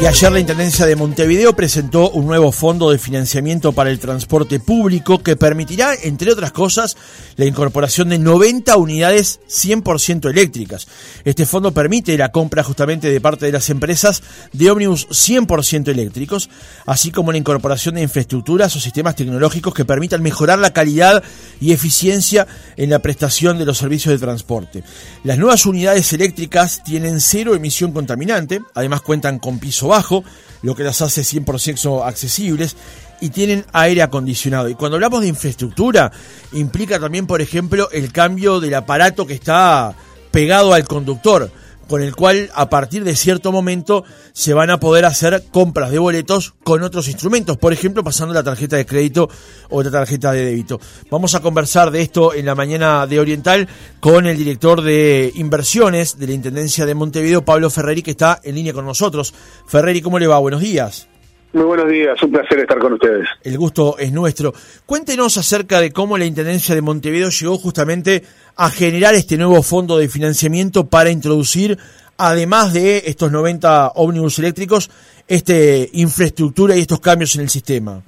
Y ayer la Intendencia de Montevideo presentó un nuevo fondo de financiamiento para el transporte público que permitirá, entre otras cosas, la incorporación de 90 unidades 100% eléctricas. Este fondo permite la compra justamente de parte de las empresas de ómnibus 100% eléctricos, así como la incorporación de infraestructuras o sistemas tecnológicos que permitan mejorar la calidad y eficiencia en la prestación de los servicios de transporte. Las nuevas unidades eléctricas tienen cero emisión contaminante, además cuentan con piso bajo, lo que las hace 100% accesibles y tienen aire acondicionado. Y cuando hablamos de infraestructura, implica también, por ejemplo, el cambio del aparato que está pegado al conductor con el cual a partir de cierto momento se van a poder hacer compras de boletos con otros instrumentos, por ejemplo pasando la tarjeta de crédito o la tarjeta de débito. Vamos a conversar de esto en la mañana de Oriental con el director de inversiones de la Intendencia de Montevideo, Pablo Ferreri, que está en línea con nosotros. Ferreri, ¿cómo le va? Buenos días. Muy buenos días, un placer estar con ustedes. El gusto es nuestro. Cuéntenos acerca de cómo la Intendencia de Montevideo llegó justamente a generar este nuevo fondo de financiamiento para introducir, además de estos 90 ómnibus eléctricos, este infraestructura y estos cambios en el sistema.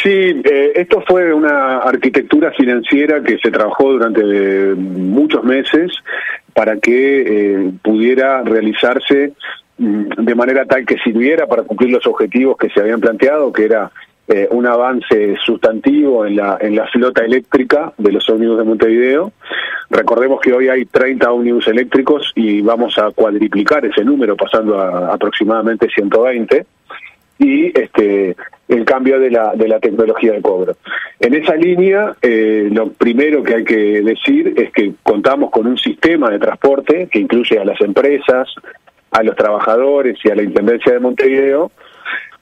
Sí, eh, esto fue una arquitectura financiera que se trabajó durante muchos meses para que eh, pudiera realizarse de manera tal que sirviera para cumplir los objetivos que se habían planteado, que era eh, un avance sustantivo en la, en la flota eléctrica de los ómnibus de Montevideo. Recordemos que hoy hay 30 ómnibus eléctricos y vamos a cuadriplicar ese número, pasando a aproximadamente 120 y este el cambio de la de la tecnología de cobro. En esa línea, eh, lo primero que hay que decir es que contamos con un sistema de transporte que incluye a las empresas, a los trabajadores y a la Intendencia de Montevideo,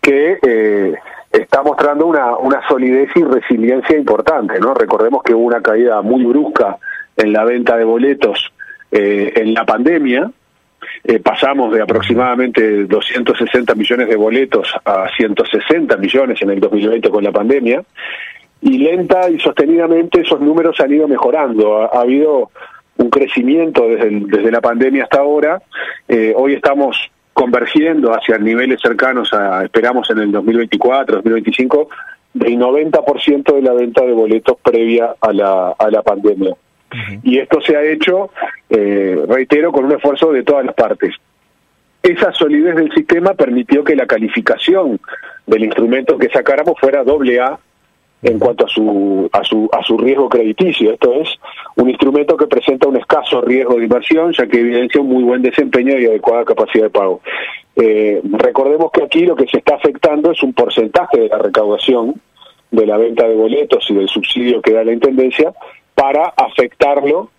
que eh, está mostrando una, una solidez y resiliencia importante. ¿no? Recordemos que hubo una caída muy brusca en la venta de boletos eh, en la pandemia. Eh, pasamos de aproximadamente 260 millones de boletos a 160 millones en el 2020 con la pandemia. Y lenta y sostenidamente esos números han ido mejorando. ha habido un crecimiento desde, desde la pandemia hasta ahora. Eh, hoy estamos convergiendo hacia niveles cercanos a, esperamos en el 2024, 2025, del 90% de la venta de boletos previa a la, a la pandemia. Y esto se ha hecho, eh, reitero, con un esfuerzo de todas las partes. Esa solidez del sistema permitió que la calificación del instrumento que sacáramos fuera doble A en cuanto a su, a su, a su riesgo crediticio. Esto es un instrumento que presenta un escaso riesgo de inversión, ya que evidencia un muy buen desempeño y adecuada capacidad de pago. Eh, recordemos que aquí lo que se está afectando es un porcentaje de la recaudación de la venta de boletos y del subsidio que da la Intendencia para afectarlo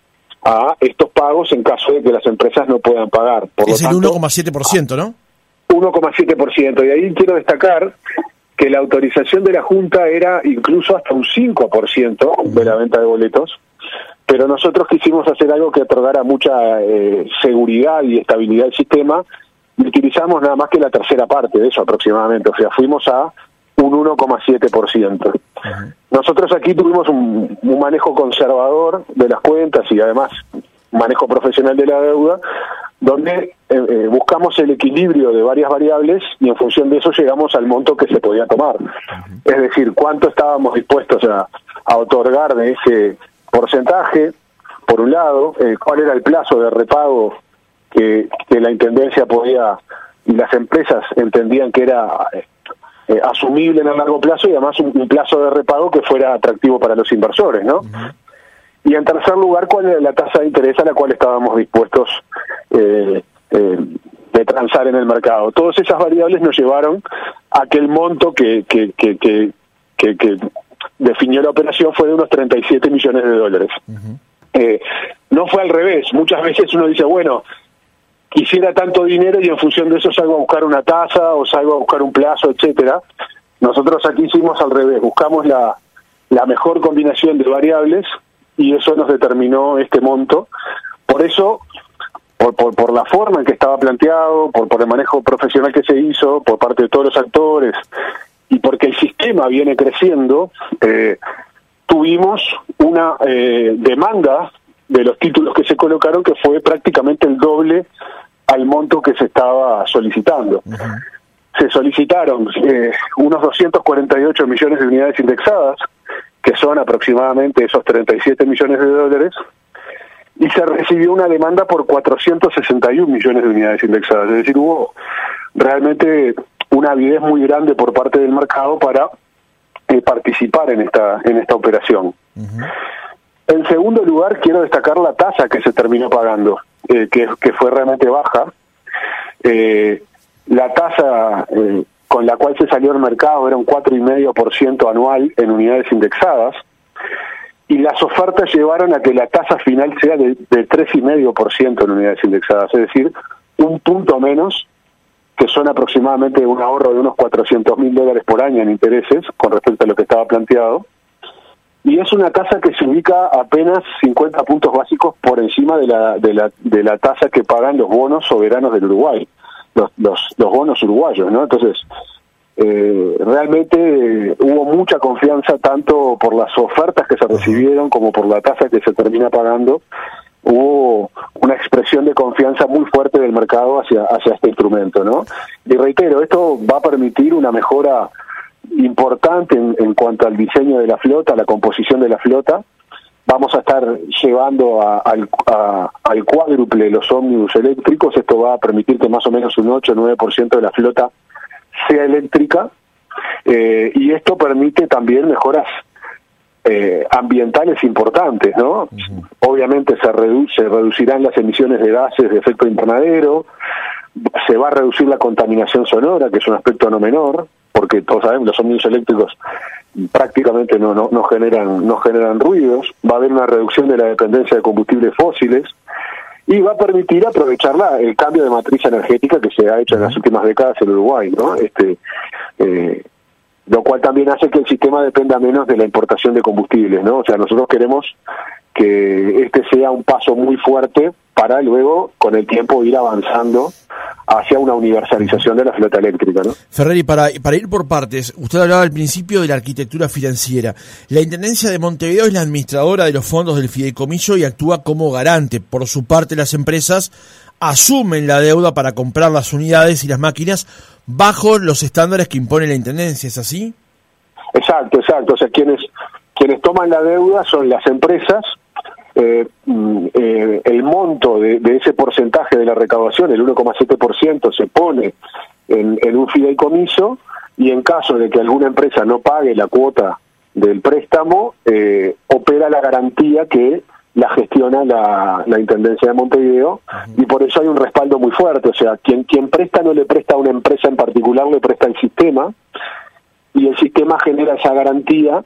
a estos pagos en caso de que las empresas no puedan pagar. Por es el 1,7%, ¿no? 1,7%. Y ahí quiero destacar que la autorización de la Junta era incluso hasta un 5% de la venta de boletos, pero nosotros quisimos hacer algo que otorgara mucha eh, seguridad y estabilidad al sistema y utilizamos nada más que la tercera parte de eso aproximadamente, o sea, fuimos a un 1,7%. Nosotros aquí tuvimos un, un manejo conservador de las cuentas y además manejo profesional de la deuda, donde eh, eh, buscamos el equilibrio de varias variables y en función de eso llegamos al monto que se podía tomar. Es decir, cuánto estábamos dispuestos a, otorgar de ese porcentaje, por un lado, eh, cuál era el plazo de repago que, la Intendencia podía y las empresas entendían que era asumible en el largo plazo y además un, plazo de repago que fuera atractivo para los inversores, ¿no? Y en tercer lugar, cuál era la tasa de interés a la cual estábamos dispuestos eh, eh, de transar en el mercado. Todas esas variables nos llevaron a que el monto que, que, que, que, que, definió la operación fue de unos 37 millones de dólares. eh, no fue al revés. Muchas veces uno dice, bueno, quisiera tanto dinero y en función de eso salgo a buscar una tasa o salgo a buscar un plazo, etcétera. Nosotros aquí hicimos al revés, buscamos la, la mejor combinación de variables y eso nos determinó este monto. Por eso, por, por, la forma en que estaba planteado, por, por el manejo profesional que se hizo por parte de todos los actores y porque el sistema viene creciendo, eh, tuvimos una eh, demanda de los títulos que se colocaron que fue prácticamente el doble al monto que se estaba solicitando. Se solicitaron eh, unos 248 millones de unidades indexadas, que son aproximadamente esos 37 millones de dólares, y se recibió una demanda por 461 millones de unidades indexadas. Es decir, hubo realmente una avidez muy grande por parte del mercado para eh, participar en esta en esta operación. En segundo lugar, quiero destacar la tasa que se terminó pagando, eh, que, que, fue realmente baja. Eh, la tasa con la cual se salió al mercado era un 4,5% anual en unidades indexadas, y las ofertas llevaron a que la tasa final sea de, de 3,5% en unidades indexadas, es decir, un punto menos que son aproximadamente un ahorro de unos 400 mil dólares por año en intereses con respecto a lo que estaba planteado. Y es una tasa que se ubica apenas 50 puntos básicos por encima de la, de la, de la tasa que pagan los bonos soberanos del Uruguay, los, los, los bonos uruguayos, ¿no? Entonces, eh, realmente hubo mucha confianza tanto por las ofertas que se recibieron como por la tasa que se termina pagando hubo una expresión de confianza muy fuerte del mercado hacia, hacia este instrumento, ¿no? Y reitero, esto va a permitir una mejora importante en, cuanto al diseño de la flota, la composición de la flota. Vamos a estar llevando al, al cuádruple los ómnibus eléctricos. Esto va a permitir que más o menos un 8 o 9% de la flota sea eléctrica. Eh, y esto permite también mejoras eh, ambientales importantes, ¿no? Obviamente se, reduce, reducirán las emisiones de gases de efecto invernadero, se va a reducir la contaminación sonora, que es un aspecto no menor, porque todos sabemos los ómnibus eléctricos prácticamente no, no, no generan no generan ruidos, va a haber una reducción de la dependencia de combustibles fósiles y va a permitir aprovechar el cambio de matriz energética que se ha hecho en las últimas décadas en Uruguay, ¿no? Este eh, lo cual también hace que el sistema dependa menos de la importación de combustibles, ¿no? O sea, nosotros queremos que este sea un paso muy fuerte para luego, con el tiempo, ir avanzando hacia una universalización de la flota eléctrica. ¿no? Ferreri, para, para ir por partes, usted hablaba al principio de la arquitectura financiera. La Intendencia de Montevideo es la administradora de los fondos del fideicomiso y actúa como garante. Por su parte, las empresas asumen la deuda para comprar las unidades y las máquinas bajo los estándares que impone la Intendencia, ¿es así? Exacto, exacto. O sea, quienes, quienes toman la deuda son las empresas. Eh, mm, eh, el monto de, ese porcentaje de la recaudación, el 1,7%, se pone en, un fideicomiso y en caso de que alguna empresa no pague la cuota del préstamo, eh, opera la garantía que la gestiona la, la Intendencia de Montevideo y por eso hay un respaldo muy fuerte, o sea, quien, quien presta no le presta a una empresa en particular, le presta al sistema y el sistema genera esa garantía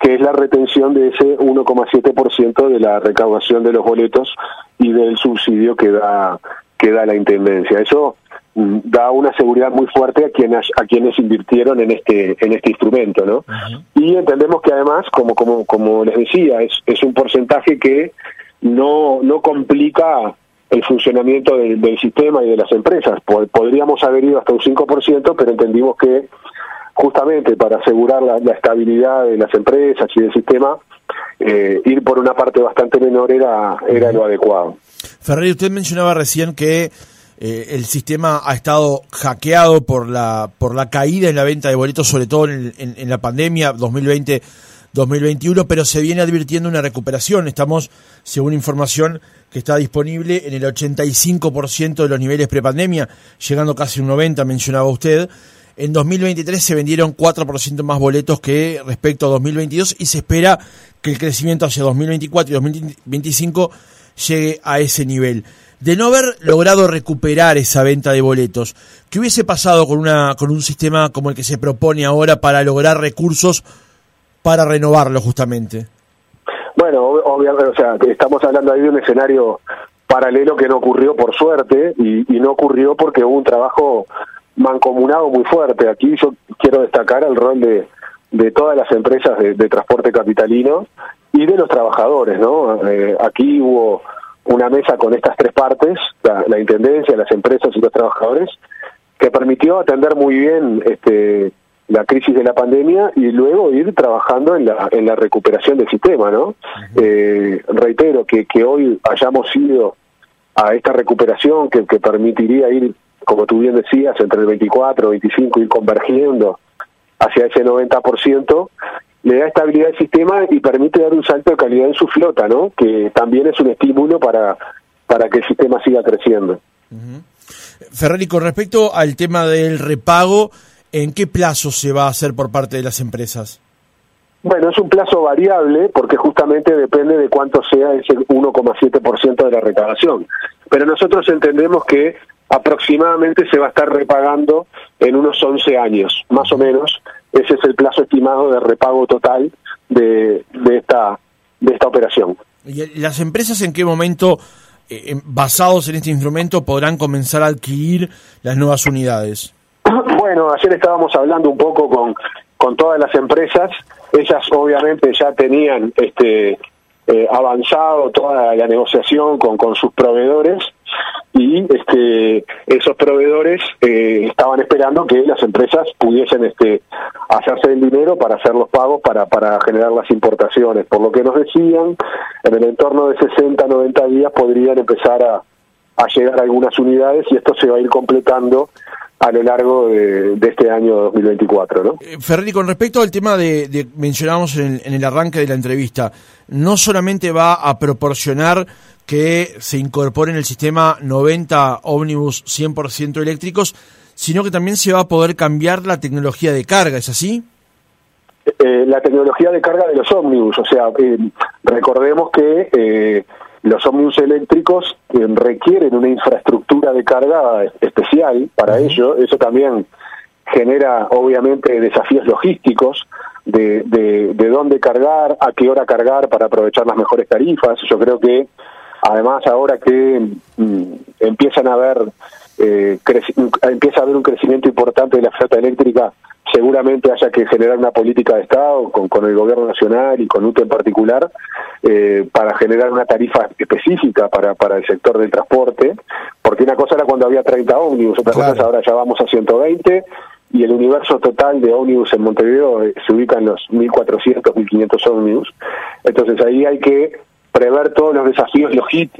que es la retención de ese 1,7% de la recaudación de los boletos y del subsidio que da que da la intendencia. Eso da una seguridad muy fuerte a quienes a quienes invirtieron en este en este instrumento no y entendemos que además como como como les decía es es un porcentaje que no no complica el funcionamiento del, sistema y de las empresas. Podríamos haber ido hasta un 5% pero entendimos que justamente para asegurar la, estabilidad de las empresas y del sistema eh, ir por una parte bastante menor era era lo adecuado Ferrer usted mencionaba recién que eh, el sistema ha estado hackeado por la, por la caída en la venta de boletos, sobre todo en, en, la pandemia 2020-2021, pero se viene advirtiendo una recuperación. Estamos, según información que está disponible, en el 85% de los niveles prepandemia, llegando casi un 90%, mencionaba usted. En 2023 se vendieron 4% más boletos que respecto a 2022 y se espera que el crecimiento hacia 2024 y 2025 llegue a ese nivel de no haber logrado recuperar esa venta de boletos, ¿qué hubiese pasado con, una, con un sistema como el que se propone ahora para lograr recursos para renovarlo justamente? Bueno, obviamente, o sea, estamos hablando ahí de un escenario paralelo que no ocurrió por suerte y, no ocurrió porque hubo un trabajo mancomunado muy fuerte. Aquí yo quiero destacar el rol de, de todas las empresas de, transporte capitalino y de los trabajadores, ¿no? Eh, aquí hubo una mesa con estas tres partes, la, intendencia, las empresas y los trabajadores, que permitió atender muy bien este, la crisis de la pandemia y luego ir trabajando en la, en la recuperación del sistema, ¿no? Eh, reitero que, que hoy hayamos sido a esta recuperación que, que permitiría ir, como tú bien decías, entre el 24 y 25, ir convergiendo hacia ese 90%, le da estabilidad al sistema y permite dar un salto de calidad en su flota, ¿no? Que también es un estímulo para, para que el sistema siga creciendo. Ferrari, con respecto al tema del repago, ¿en qué plazo se va a hacer por parte de las empresas? Bueno, es un plazo variable porque justamente depende de cuánto sea ese 1,7% de la recaudación. Pero nosotros entendemos que aproximadamente se va a estar repagando en unos 11 años, más o menos. Ese es el plazo estimado de repago total de, de, esta, de esta operación. ¿Y las empresas en qué momento, eh, basados en este instrumento, podrán comenzar a adquirir las nuevas unidades? Bueno, ayer estábamos hablando un poco con, con todas las empresas. Ellas obviamente ya tenían este, eh, avanzado toda la negociación con, con sus proveedores y este esos proveedores eh, estaban esperando que las empresas pudiesen este hacerse el dinero para hacer los pagos para para generar las importaciones por lo que nos decían en el entorno de 60 90 días podrían empezar a, llegar algunas unidades y esto se va a ir completando a lo largo de, este año 2024. ¿no? Eh, Ferri, con respecto al tema de, de mencionamos en, en, el arranque de la entrevista, no solamente va a proporcionar que se incorpore en el sistema 90 ómnibus 100% eléctricos, sino que también se va a poder cambiar la tecnología de carga, ¿es así? Eh, la tecnología de carga de los ómnibus, o sea, eh, recordemos que eh, los ómnibus eléctricos eh, requieren una infraestructura de carga especial para ello, eso también genera obviamente desafíos logísticos de, de, de dónde cargar, a qué hora cargar para aprovechar las mejores tarifas, yo creo que Además, ahora que mm, empiezan a haber eh, empieza a haber un crecimiento importante de la flota eléctrica, seguramente haya que generar una política de Estado con, con el gobierno nacional y con UTE en particular eh, para generar una tarifa específica para, para el sector del transporte, porque una cosa era cuando había 30 ómnibus, otra cosa es ahora ya vamos a 120 y el universo total de ómnibus en Montevideo eh, se ubica en los 1.400, 1.500 ómnibus. Entonces ahí hay que prever todos los desafíos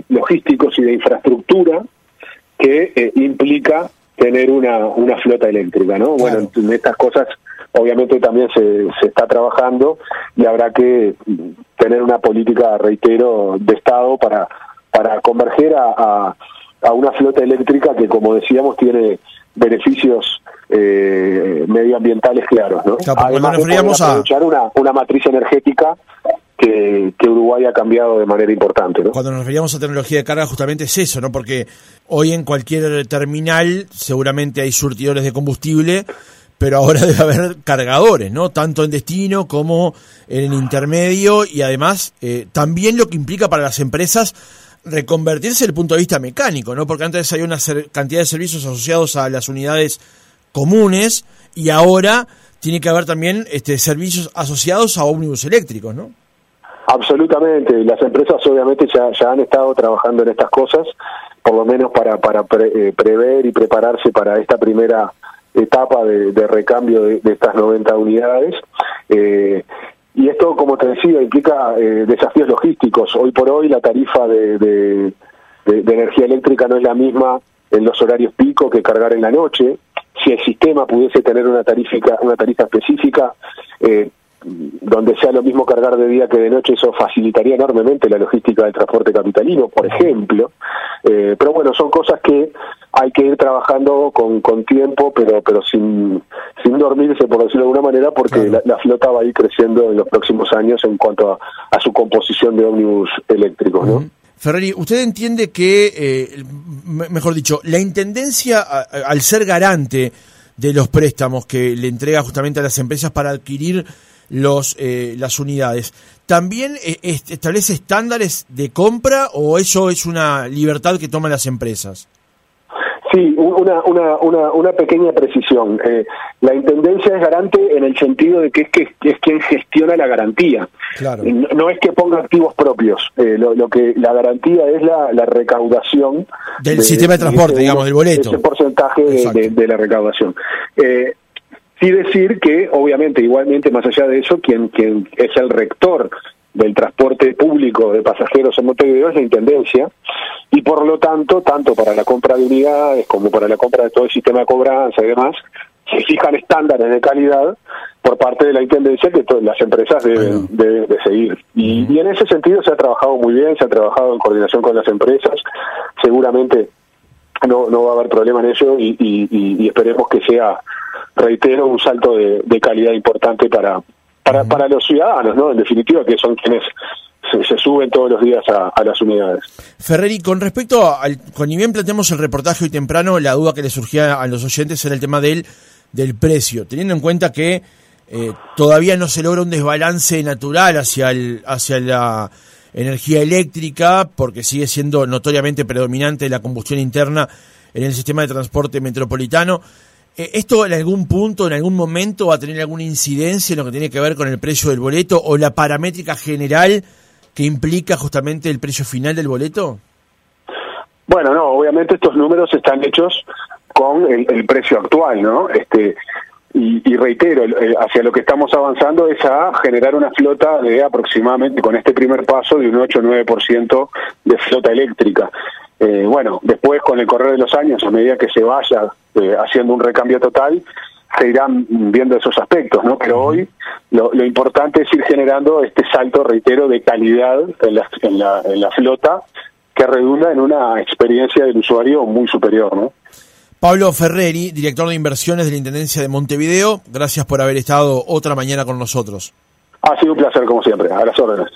logísticos y de infraestructura que eh, implica tener una, una flota eléctrica, ¿no? Bueno, en estas cosas obviamente también se, se está trabajando y habrá que tener una política, reitero, de Estado para, para converger a, a, una flota eléctrica que, como decíamos, tiene beneficios eh, medioambientales claros, ¿no? Además de aprovechar una, una matriz energética que, Uruguay ha cambiado de manera importante. ¿no? Cuando nos referíamos a tecnología de carga, justamente es eso, ¿no? Porque hoy en cualquier terminal seguramente hay surtidores de combustible, pero ahora debe haber cargadores, ¿no? Tanto en destino como en el intermedio y además eh, también lo que implica para las empresas reconvertirse desde el punto de vista mecánico, ¿no? Porque antes había una cantidad de servicios asociados a las unidades comunes y ahora tiene que haber también este, servicios asociados a ómnibus eléctricos, ¿no? Absolutamente, las empresas obviamente ya, ya han estado trabajando en estas cosas, por lo menos para, para eh, prever y prepararse para esta primera etapa de, recambio de, estas 90 unidades. Eh, y esto, como te decía, implica eh, desafíos logísticos. Hoy por hoy la tarifa de, de, energía eléctrica no es la misma en los horarios pico que cargar en la noche. Si el sistema pudiese tener una tarifa, una tarifa específica, eh, donde sea lo mismo cargar de día que de noche, eso facilitaría enormemente la logística del transporte capitalino, por ejemplo. Eh, pero bueno, son cosas que hay que ir trabajando con, con tiempo, pero pero sin, sin dormirse, por decirlo de alguna manera, porque la, flota va a ir creciendo en los próximos años en cuanto a, su composición de ómnibus eléctricos, ¿no? Ferrari, ¿usted entiende que, eh, mejor dicho, la Intendencia, al ser garante de los préstamos que le entrega justamente a las empresas para adquirir los eh, las unidades. ¿También eh, establece estándares de compra o eso es una libertad que toman las empresas? Sí, una, una, una, una pequeña precisión. Eh, la Intendencia es garante en el sentido de que es, que, es quien gestiona la garantía. Claro. No, es que ponga activos propios. lo, que la garantía es la, la recaudación del sistema de transporte, digamos, del boleto. Ese porcentaje de, de, la recaudación. Eh, Sí decir que, obviamente, igualmente, más allá de eso, quien, quien es el rector del transporte público de pasajeros en Montevideo es la Intendencia. Y por lo tanto, tanto para la compra de unidades como para la compra de todo el sistema de cobranza y demás, se fijan estándares de calidad por parte de la Intendencia que todas las empresas deben, de seguir. Y, y en ese sentido se ha trabajado muy bien, se ha trabajado en coordinación con las empresas, seguramente no, no va a haber problema en eso y, y, esperemos que sea, reitero, un salto de, calidad importante para, para, para los ciudadanos, ¿no? En definitiva, que son quienes se, suben todos los días a, las unidades. Ferreri, con respecto al, con bien planteamos el reportaje hoy temprano, la duda que le surgía a los oyentes era el tema del, del precio, teniendo en cuenta que eh, todavía no se logra un desbalance natural hacia, el, hacia la energía eléctrica, porque sigue siendo notoriamente predominante la combustión interna en el sistema de transporte metropolitano. Eh, ¿Esto en algún punto, en algún momento, va a tener alguna incidencia en lo que tiene que ver con el precio del boleto o la paramétrica general que implica justamente el precio final del boleto? Bueno, no, obviamente estos números están hechos con el, precio actual, ¿no? Este, y, reitero, hacia lo que estamos avanzando es a generar una flota de aproximadamente, con este primer paso, de un 8 o 9% de flota eléctrica. Eh, bueno, después con el correr de los años, a medida que se vaya eh, haciendo un recambio total, se irán viendo esos aspectos, ¿no? Pero hoy lo, importante es ir generando este salto, reitero, de calidad en la, en la, en la flota que redunda en una experiencia del usuario muy superior, ¿no? Pablo Ferreri, director de inversiones de la Intendencia de Montevideo, gracias por haber estado otra mañana con nosotros. Ha sido un placer como siempre, a las órdenes.